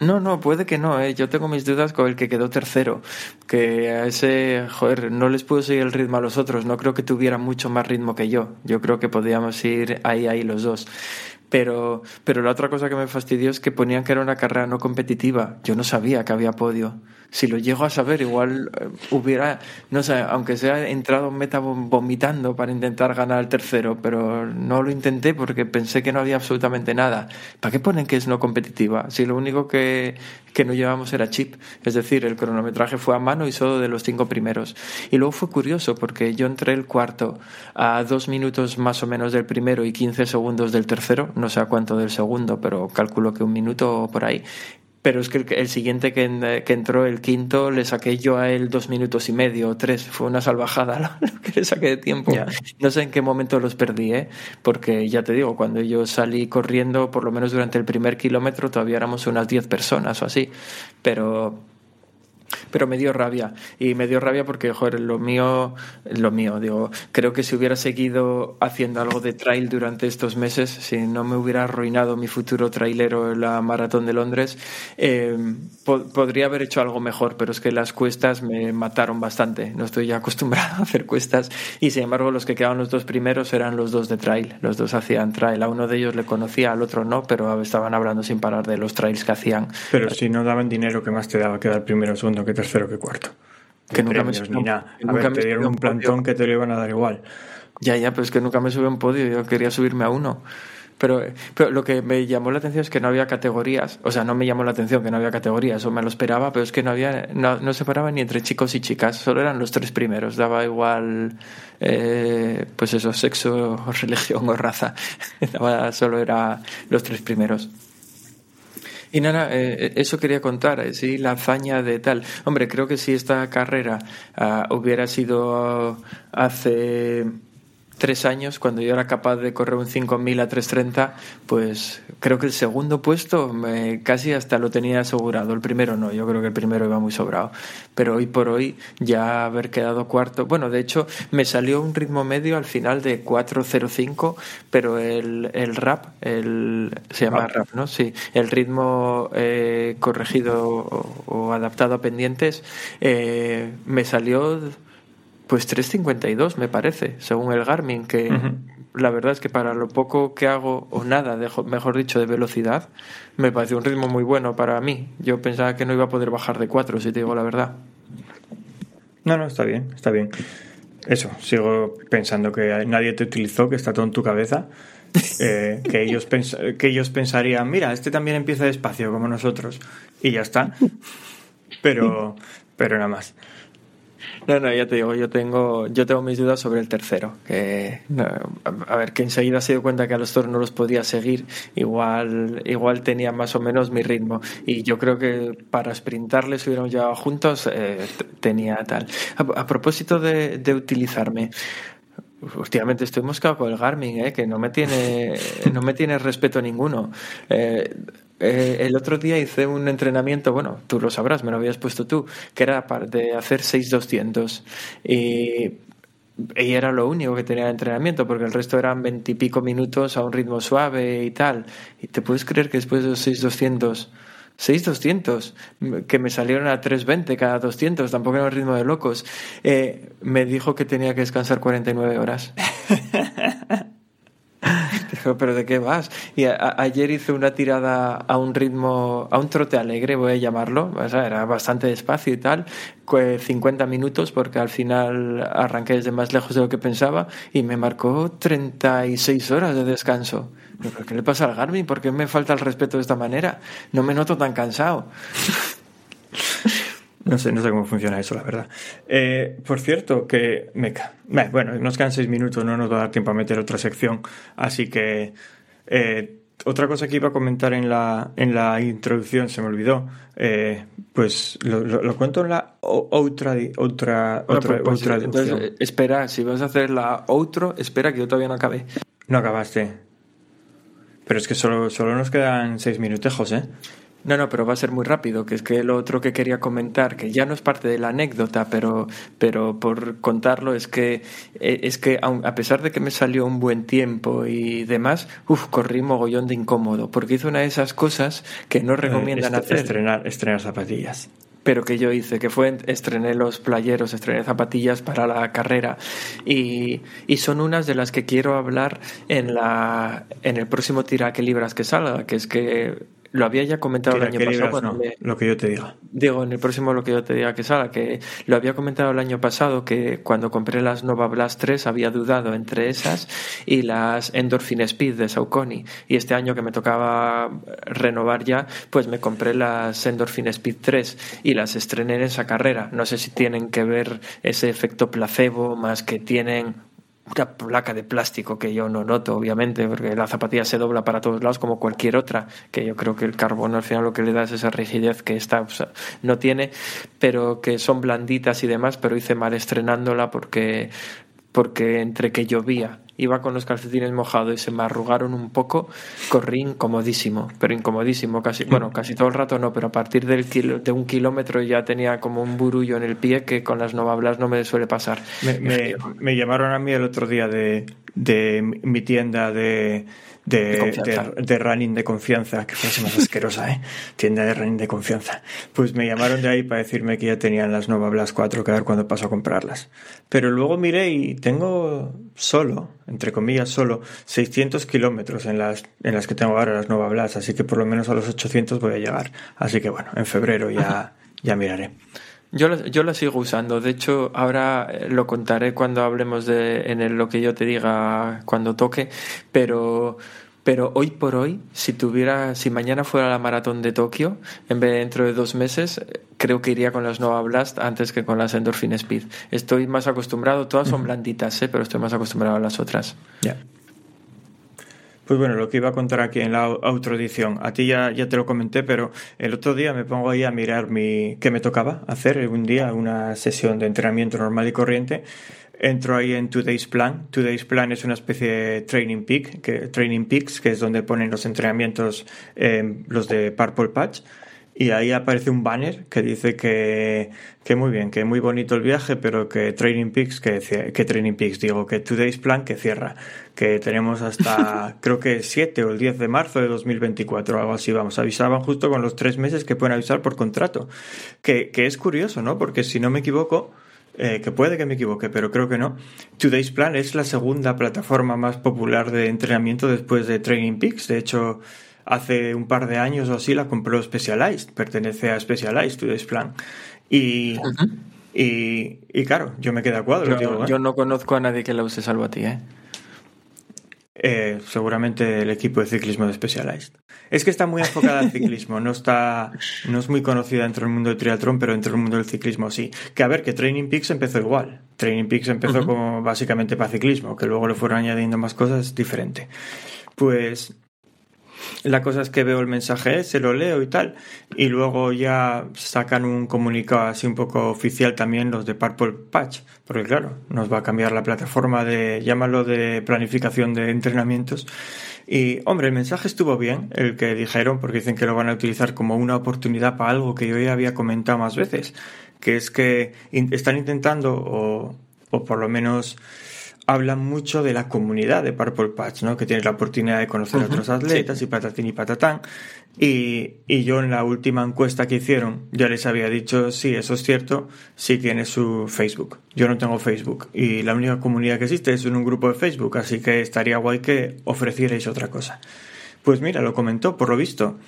No, no, puede que no. ¿eh? Yo tengo mis dudas con el que quedó tercero. Que a ese, joder, no les pudo seguir el ritmo a los otros. No creo que tuviera mucho más ritmo que yo. Yo creo que podíamos ir ahí, ahí los dos. Pero, pero la otra cosa que me fastidió es que ponían que era una carrera no competitiva. Yo no sabía que había podio. Si lo llego a saber, igual eh, hubiera, no sé, aunque sea entrado en meta vom- vomitando para intentar ganar el tercero, pero no lo intenté porque pensé que no había absolutamente nada. ¿Para qué ponen que es no competitiva? Si lo único que, que no llevamos era chip. Es decir, el cronometraje fue a mano y solo de los cinco primeros. Y luego fue curioso porque yo entré el cuarto a dos minutos más o menos del primero y 15 segundos del tercero, no sé a cuánto del segundo, pero calculo que un minuto por ahí. Pero es que el, el siguiente que, en- que entró, el quinto, le saqué yo a él dos minutos y medio o tres. Fue una salvajada *laughs* lo, que le saqué de tiempo. No sé en qué momento los perdí, ¿eh? porque ya te digo, cuando yo salí corriendo, por lo menos durante el primer kilómetro, todavía éramos unas 10 personas o así. Pero pero me dio rabia. Y me dio rabia porque joder lo mío lo mío digo creo que si hubiera seguido haciendo algo de trail durante estos meses si no me hubiera arruinado mi futuro trailero en la maratón de Londres eh, po- podría haber hecho algo mejor pero es que las cuestas me mataron bastante. No estoy ya *laughs* acostumbrado a hacer cuestas. Y sin embargo los que quedaban los dos primeros eran los dos de trail. Los dos hacían trail. A uno de ellos le conocía al otro no pero estaban hablando sin parar de los trails que hacían. Pero si no daban dinero, ¿qué más te daba quedar primero, segundo, que tercero, que cuarto? Que nunca me premios, subió- ni nada. A ver, me te dieron un podio. plantón que te lo iban a dar igual. Ya, ya, pero es que nunca me subí a un podio, yo quería subirme a uno. Pero, pero lo que me llamó la atención es que no había categorías. O sea, no me llamó la atención que no había categorías, eso me lo esperaba, pero es que no había, no, no se paraba ni entre chicos y chicas, solo eran los tres primeros. Daba igual, eh, pues eso, sexo, *laughs* religión o raza. *laughs* Daba, solo era los tres primeros. Y nada, eh, eso quería contar, eh, sí, la hazaña de tal. Hombre, creo que si esta carrera ah, hubiera sido hace tres años, cuando yo era capaz de correr un 5.000 a 3.30, pues creo que el segundo puesto me, casi hasta lo tenía asegurado. El primero no, yo creo que el primero iba muy sobrado. Pero hoy por hoy ya haber quedado cuarto, bueno, de hecho me salió un ritmo medio al final de 4.05, pero el, el rap, el, se llama Rap. rap, ¿no? Sí, el ritmo eh, corregido o, o adaptado a pendientes eh, me salió pues 3.52 me parece, según el Garmin, que la verdad es que para lo poco que hago, o nada, mejor dicho, de velocidad, me pareció un ritmo muy bueno para mí. Yo pensaba que no iba a poder bajar de 4, si te digo la verdad. No, no, está bien, está bien. Eso, sigo pensando que nadie te utilizó, que está todo en tu cabeza. eh, *laughs* que, ellos que ellos pensarían, mira, este también empieza despacio como nosotros. Y ya está. Pero, pero nada más. No, no, ya te digo, yo tengo, yo tengo mis dudas sobre el tercero. A ver, que enseguida se dio cuenta que a los toros no los podía seguir. Igual, igual tenía más o menos mi ritmo. Y yo creo que para sprintarles hubiéramos llevado juntos, eh, tenía tal. A, propósito de utilizarme. Últimamente estoy moscado con el Garmin, ¿eh? que no me tiene, no me tiene respeto ninguno. Eh, eh, el otro día hice un entrenamiento, bueno, tú lo sabrás, me lo habías puesto tú, que era de hacer 6200 y, y era lo único que tenía de entrenamiento, porque el resto eran veintipico minutos a un ritmo suave y tal. Y te puedes creer que después de los 6200 6200 que me salieron a 320 cada 200 tampoco era un ritmo de locos eh, me dijo que tenía que descansar 49 horas *laughs* Dijo, pero ¿de qué vas? Y a- ayer hice una tirada a un ritmo, a un trote alegre, voy a llamarlo, o sea, era bastante despacio y tal, cue- 50 minutos, porque al final arranqué desde más lejos de lo que pensaba y me marcó 36 horas de descanso. ¿Pero ¿Qué le pasa al Garmin? ¿Por qué me falta el respeto de esta manera? No me noto tan cansado. No sé, no sé cómo funciona eso, la verdad. Eh, por cierto, que me ca- Beh, Bueno, nos quedan seis minutos, no nos va a dar tiempo a meter otra sección. Así que eh, otra cosa que iba a comentar en la, en la introducción se me olvidó. Eh, pues lo, lo- lo cuento en la otra, otra, Bueno, otra, pues, pues, otra espera, si vas a hacer la outro, espera que yo todavía no acabé. No acabaste. Pero es que solo, solo nos quedan seis minutejos, ¿eh? No, no, pero va a ser muy rápido, que es que lo otro que quería comentar, que ya no es parte de la anécdota, pero, pero por contarlo es que, eh, es que a pesar de que me salió un buen tiempo y demás, uf, corrí mogollón de incómodo, porque hice una de esas cosas que no recomiendan Eh, est- hacer Estrenar, estrenar zapatillas. Pero que yo hice, que fue estrené los playeros, estrené zapatillas para la carrera. Y, y son unas de las que quiero hablar en la en el próximo tira que libras que salga, que es que lo había ya comentado el año pasado. cuando no, me- lo que yo te diga. Digo, en el próximo lo que yo te diga que salga, que lo había comentado el año pasado, que cuando compré las Nova Blast 3 había dudado entre esas y las Endorphin Speed de Saucony. Y este año que me tocaba renovar ya, pues me compré las Endorphin Speed 3 y las estrené en esa carrera. No sé si tienen que ver ese efecto placebo más que tienen una placa de plástico que yo no noto, obviamente, porque la zapatilla se dobla para todos lados como cualquier otra, que yo creo que el carbono al final lo que le da es esa rigidez que esta no tiene, pero que son blanditas y demás, pero hice mal estrenándola porque porque entre que llovía, iba con los calcetines mojados y se me arrugaron un poco, corrí incomodísimo, pero incomodísimo, casi, bueno, casi todo el rato no, pero a partir del de un kilómetro ya tenía como un burullo en el pie que con las Novablas no me suele pasar. Me, llamaron a mí el otro día de, de mi tienda de de, de, running de confianza, que frase más asquerosa, ¿eh? Tienda de running de confianza. Pues me llamaron de ahí para decirme que ya tenían las Nova Blast 4, que a ver cuándo paso a comprarlas. Pero luego miré y tengo solo, entre comillas solo, 600 kilómetros en las, en las que tengo ahora las Nova Blast, así que por lo menos a los 800 voy a llegar. Así que bueno, en febrero ya, ya miraré. Yo la, yo la sigo usando. De hecho, ahora eh, lo contaré cuando hablemos de en lo que yo te diga cuando toque. Pero, pero hoy por hoy, si tuviera, si mañana fuera la maratón de Tokio, en vez de dentro de dos meses, creo que iría con las Nova Blast antes que con las Endorphin Speed. Estoy más acostumbrado. Todas son blanditas, ¿eh? pero estoy más acostumbrado a las otras. Ya. Pues bueno, lo que iba a contar aquí en la autoedición, a ti ya, ya te lo comenté, pero el otro día me pongo ahí a mirar mi qué me tocaba hacer un día, una sesión de entrenamiento normal y corriente. Entro ahí en Today's Plan. Today's Plan es una especie de Training Peak, que, Training Peaks, que es donde ponen los entrenamientos, eh, los de Purple Patch y ahí aparece un banner que dice que, que muy bien, que muy bonito el viaje, pero que Training Peaks, que, que Training Peaks, digo, que Today's Plan que cierra, que tenemos hasta *laughs* creo que 7 o el 10 de marzo de 2024, algo así, vamos, avisaban justo con los tres meses que pueden avisar por contrato, que, que es curioso, ¿no? Porque si no me equivoco, eh, que puede que me equivoque, pero creo que no. Today's Plan es la segunda plataforma más popular de entrenamiento después de Training Peaks. De hecho, hace un par de años o así la compró Specialized, pertenece a Specialized Today's Plan. Y, y, y, claro, yo me quedé a cuadro. Yo, ¿eh? yo, no conozco a nadie que la use salvo a ti, ¿eh? Eh, seguramente el equipo de ciclismo de Specialized. Es que está muy enfocada al ciclismo, no está, no es muy conocida dentro del mundo del triatlón, pero dentro del mundo del ciclismo sí. Que a ver, que Training Peaks empezó igual. Training Peaks empezó como básicamente para ciclismo, que luego le fueron añadiendo más cosas diferente. Pues la cosa es que veo el mensaje, se lo leo y tal, y luego ya sacan un comunicado así un poco oficial también los de Purple Patch, porque claro, nos va a cambiar la plataforma de, llámalo de planificación de entrenamientos. Y hombre, el mensaje estuvo bien, el que dijeron, porque dicen que lo van a utilizar como una oportunidad para algo que yo ya había comentado más veces, que es que están intentando, o, o por lo menos hablan mucho de la comunidad de Purple Patch, ¿no? Que tienes la oportunidad de conocer a otros atletas y patatín y patatán. Y, y, yo en la última encuesta que hicieron ya les había dicho, sí, eso es cierto, sí tiene su Facebook. Yo no tengo Facebook y la única comunidad que existe es en un grupo de Facebook, así que estaría guay que ofrecierais otra cosa. Pues mira, lo comentó, por lo visto.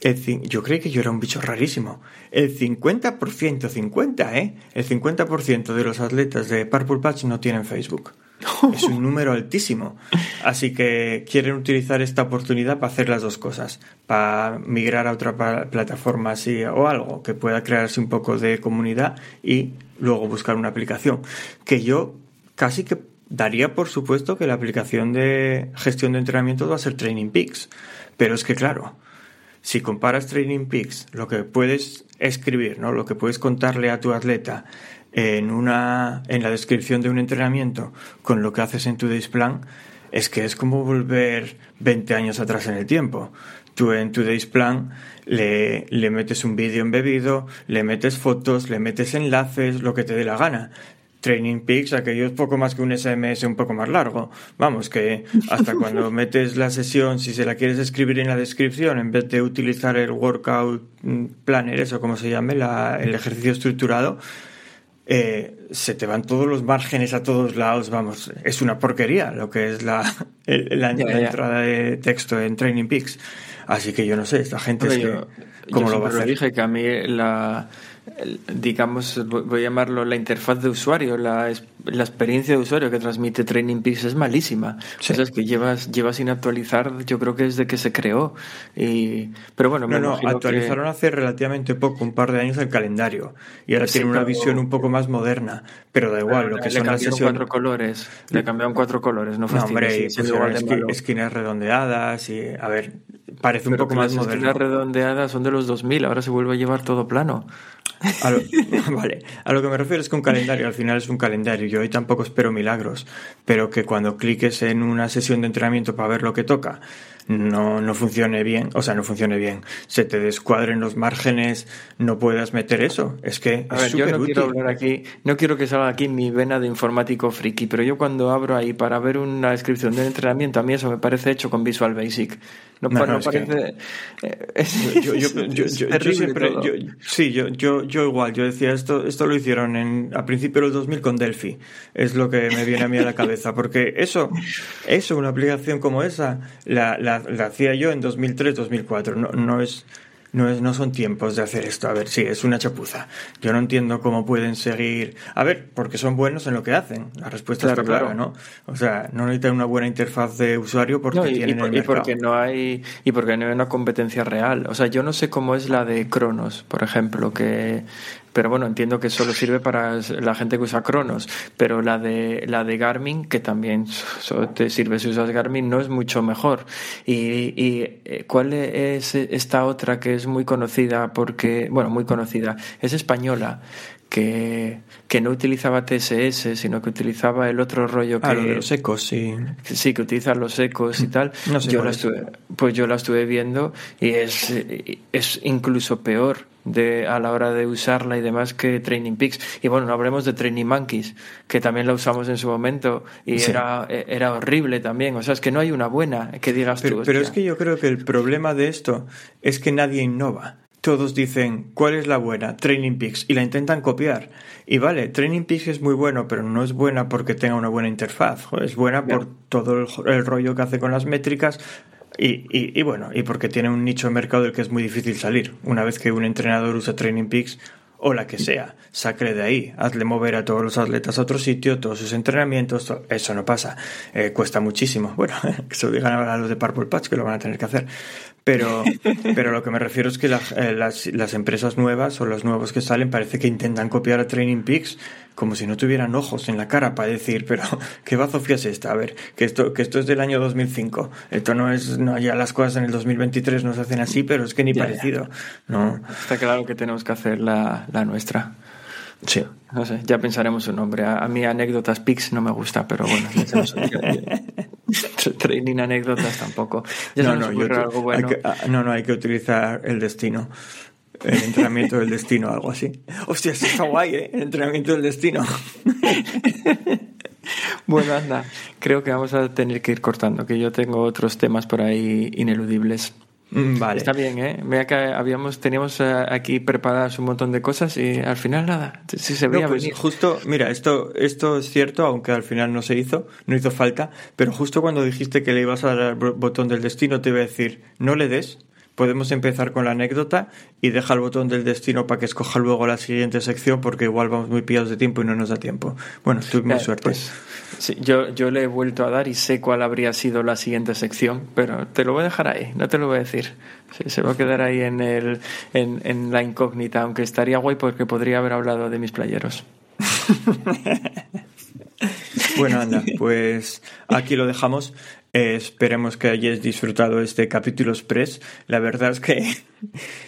El, yo creí que yo era un bicho rarísimo. El 50%, 50, ¿eh? El 50% de los atletas de Purple Patch no tienen Facebook. *laughs* Es un número altísimo. Así que quieren utilizar esta oportunidad para hacer las dos cosas. Para migrar a otra plataforma así o algo que pueda crearse un poco de comunidad y luego buscar una aplicación. Que yo casi que daría por supuesto que la aplicación de gestión de entrenamiento va a ser Training Peaks. Pero es que claro, si comparas Training Peaks, lo que puedes escribir, ¿no? Lo que puedes contarle a tu atleta en una en la descripción de un entrenamiento con lo que haces en tu Plan, es que es como volver 20 años atrás en el tiempo. Tú en tu Plan le, le metes un vídeo embebido, le metes fotos, le metes enlaces, lo que te dé la gana. Training Peaks, aquello es poco más que un SMS un poco más largo. Vamos, que hasta *laughs* cuando metes la sesión, si se la quieres escribir en la descripción, en vez de utilizar el workout planner, eso como se llame, el ejercicio estructurado, eh, se te van todos los márgenes a todos lados, vamos, es una porquería lo que es la, *laughs* la, entrada de texto en Training Peaks. Así que yo no sé, esta gente es que... ¿Cómo lo va a hacer? dije que a mí la digamos, voy a llamarlo la interfaz de usuario, la, la experiencia de usuario que transmite Training Peaks es malísima. O sea, es que llevas, llevas sin actualizar, yo creo que desde que se creó. Y, pero bueno, no, no, actualizaron hace relativamente poco, un par de años el calendario. Y ahora tiene una visión un poco más moderna. Pero da igual, lo que son las sesiones. cuatro colores. Le cambiaron cuatro colores, no, no hombre, esquinas redondeadas y, a ver, parece un poco más moderno. Las esquinas redondeadas son de los 2000, ahora se vuelve a llevar todo plano. A lo, *laughs* vale, a lo que me refiero es que un calendario al final es un calendario. Yo hoy tampoco espero milagros, pero que cuando cliques en una sesión de entrenamiento para ver lo que toca, no, no funcione bien, o sea, no funcione bien, se te descuadren los márgenes, no puedas meter eso. Es que a ver, yo no quiero hablar aquí, no quiero que salga aquí mi vena de informático friki, pero yo cuando abro ahí para ver una descripción del entrenamiento, a mí eso me parece hecho con Visual Basic. No, parece. yo, siempre. sí, yo, yo, yo igual. Yo decía, esto, esto lo hicieron en, a principios del 2000 con Delphi. Es lo que me viene a mí a la cabeza. Porque eso, eso una aplicación como esa, la, la, la hacía yo en 2003, 2004. No, no es no, es, no son tiempos de hacer esto. A ver, sí, es una chapuza. Yo no entiendo cómo pueden seguir. A ver, porque son buenos en lo que hacen. La respuesta está clara, ¿no? O sea, no necesitan una buena interfaz de usuario porque tienen el y porque no hay y porque no hay una competencia real. O sea, yo no sé cómo es la de Cronos, por ejemplo, que pero bueno, entiendo que solo sirve para la gente que usa Cronos, pero la de la de Garmin, que también te sirve si usas Garmin, no es mucho mejor. Y, y eh, cuál es esta otra que es muy conocida porque, bueno, muy conocida, es española, que, que, no utilizaba TSS, sino que utilizaba el otro rollo ah, que... los ecos, sí. Sí, que utilizan los ecos y tal. No sé yo la estuve, pues yo la estuve viendo y es, es incluso peor de, a la hora de usarla y demás que Training Peaks. Y bueno, no hablemos de Training Monkeys, que también la usamos en su momento y era, era horrible también. O sea, es que no hay una buena que digas pero, tú. Pero es que yo creo que el problema de esto es que nadie innova. Todos dicen, ¿cuál es la buena? Training Peaks. Y la intentan copiar. Y vale, Training Peaks es muy bueno, pero no es buena porque tenga una buena interfaz. Es buena por todo el rollo que hace con las métricas y, y, bueno, y porque tiene un nicho de mercado del que es muy difícil salir. Una vez que un entrenador usa Training Peaks o la que sea, sacre de ahí, hazle mover a todos los atletas a otro sitio, todos sus entrenamientos, eso no pasa, eh, cuesta muchísimo. Bueno, *laughs* que se lo digan a los de Purple Patch que lo van a tener que hacer. Pero, pero lo que me refiero es que eh, las, las, empresas nuevas o los nuevos que salen parece que intentan copiar a Training Peaks como si no tuvieran ojos en la cara para decir, pero ¿qué bazofia es esta? A ver, que esto, que esto es del año 2005. Esto no es, no, ya las cosas en el 2023 no se hacen así, pero es que ni parecido. No. Está claro que tenemos que hacer la, la nuestra. Sí. No sé, ya pensaremos un nombre. A, mí anécdotas Pix no me gusta, pero bueno, *laughs* training anécdotas tampoco. no, no, hay que, ah, no, no, hay que utilizar el destino. El entrenamiento del destino, algo así. Hostia, eso está guay, ¿eh? El entrenamiento del destino. *laughs* bueno, anda, creo que vamos a tener que ir cortando, que yo tengo otros temas por ahí ineludibles. Mm, vale. Está bien, ¿eh? Vea que habíamos, teníamos eh, aquí preparadas un montón de cosas y al final nada. Si se veía pues Justo, mira, esto, esto es cierto, aunque al final no se hizo, no hizo falta, pero justo cuando dijiste que le ibas a dar al botón del destino, te iba a decir, no le des, podemos empezar con la anécdota y deja el botón del destino para que escoja luego la siguiente sección porque igual vamos muy pillados de tiempo y no nos da tiempo. Bueno, tuvimos suerte. Pues, sí, yo, yo le he vuelto a dar y sé cuál habría sido la siguiente sección, pero te lo voy a dejar ahí, no te lo voy a decir. se va a quedar ahí en, el, en, en la incógnita, aunque estaría guay porque podría haber hablado de mis playeros. *laughs* bueno, anda, pues aquí lo dejamos. Esperemos que hayáis disfrutado este capítulo express. La verdad es que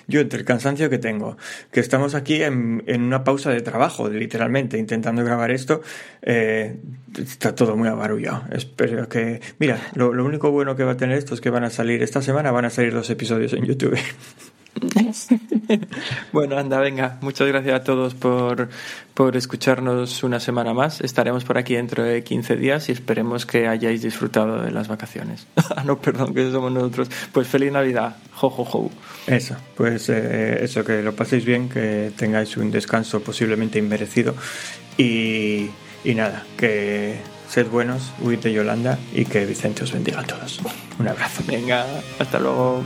yo, entre el cansancio que tengo, que estamos aquí en, una pausa de trabajo, literalmente, intentando grabar esto, eh, está todo muy abarullado. Espero que. Mira, lo, lo único bueno que va a tener esto es que van a salir esta semana, van a salir dos episodios en YouTube. *laughs* bueno, anda, venga. Muchas gracias a todos por, por escucharnos una semana más. Estaremos por aquí dentro de 15 días y esperemos que hayáis disfrutado de las vacaciones. *laughs* ah, no, perdón, que somos nosotros. Pues feliz Navidad. Jo, jo, jo. Eso, pues eh, eso, que lo paséis bien, que tengáis un descanso posiblemente inmerecido. Y, y nada, que sed buenos, huid de Yolanda y que Vicente os bendiga a todos. Un abrazo. Venga, hasta luego.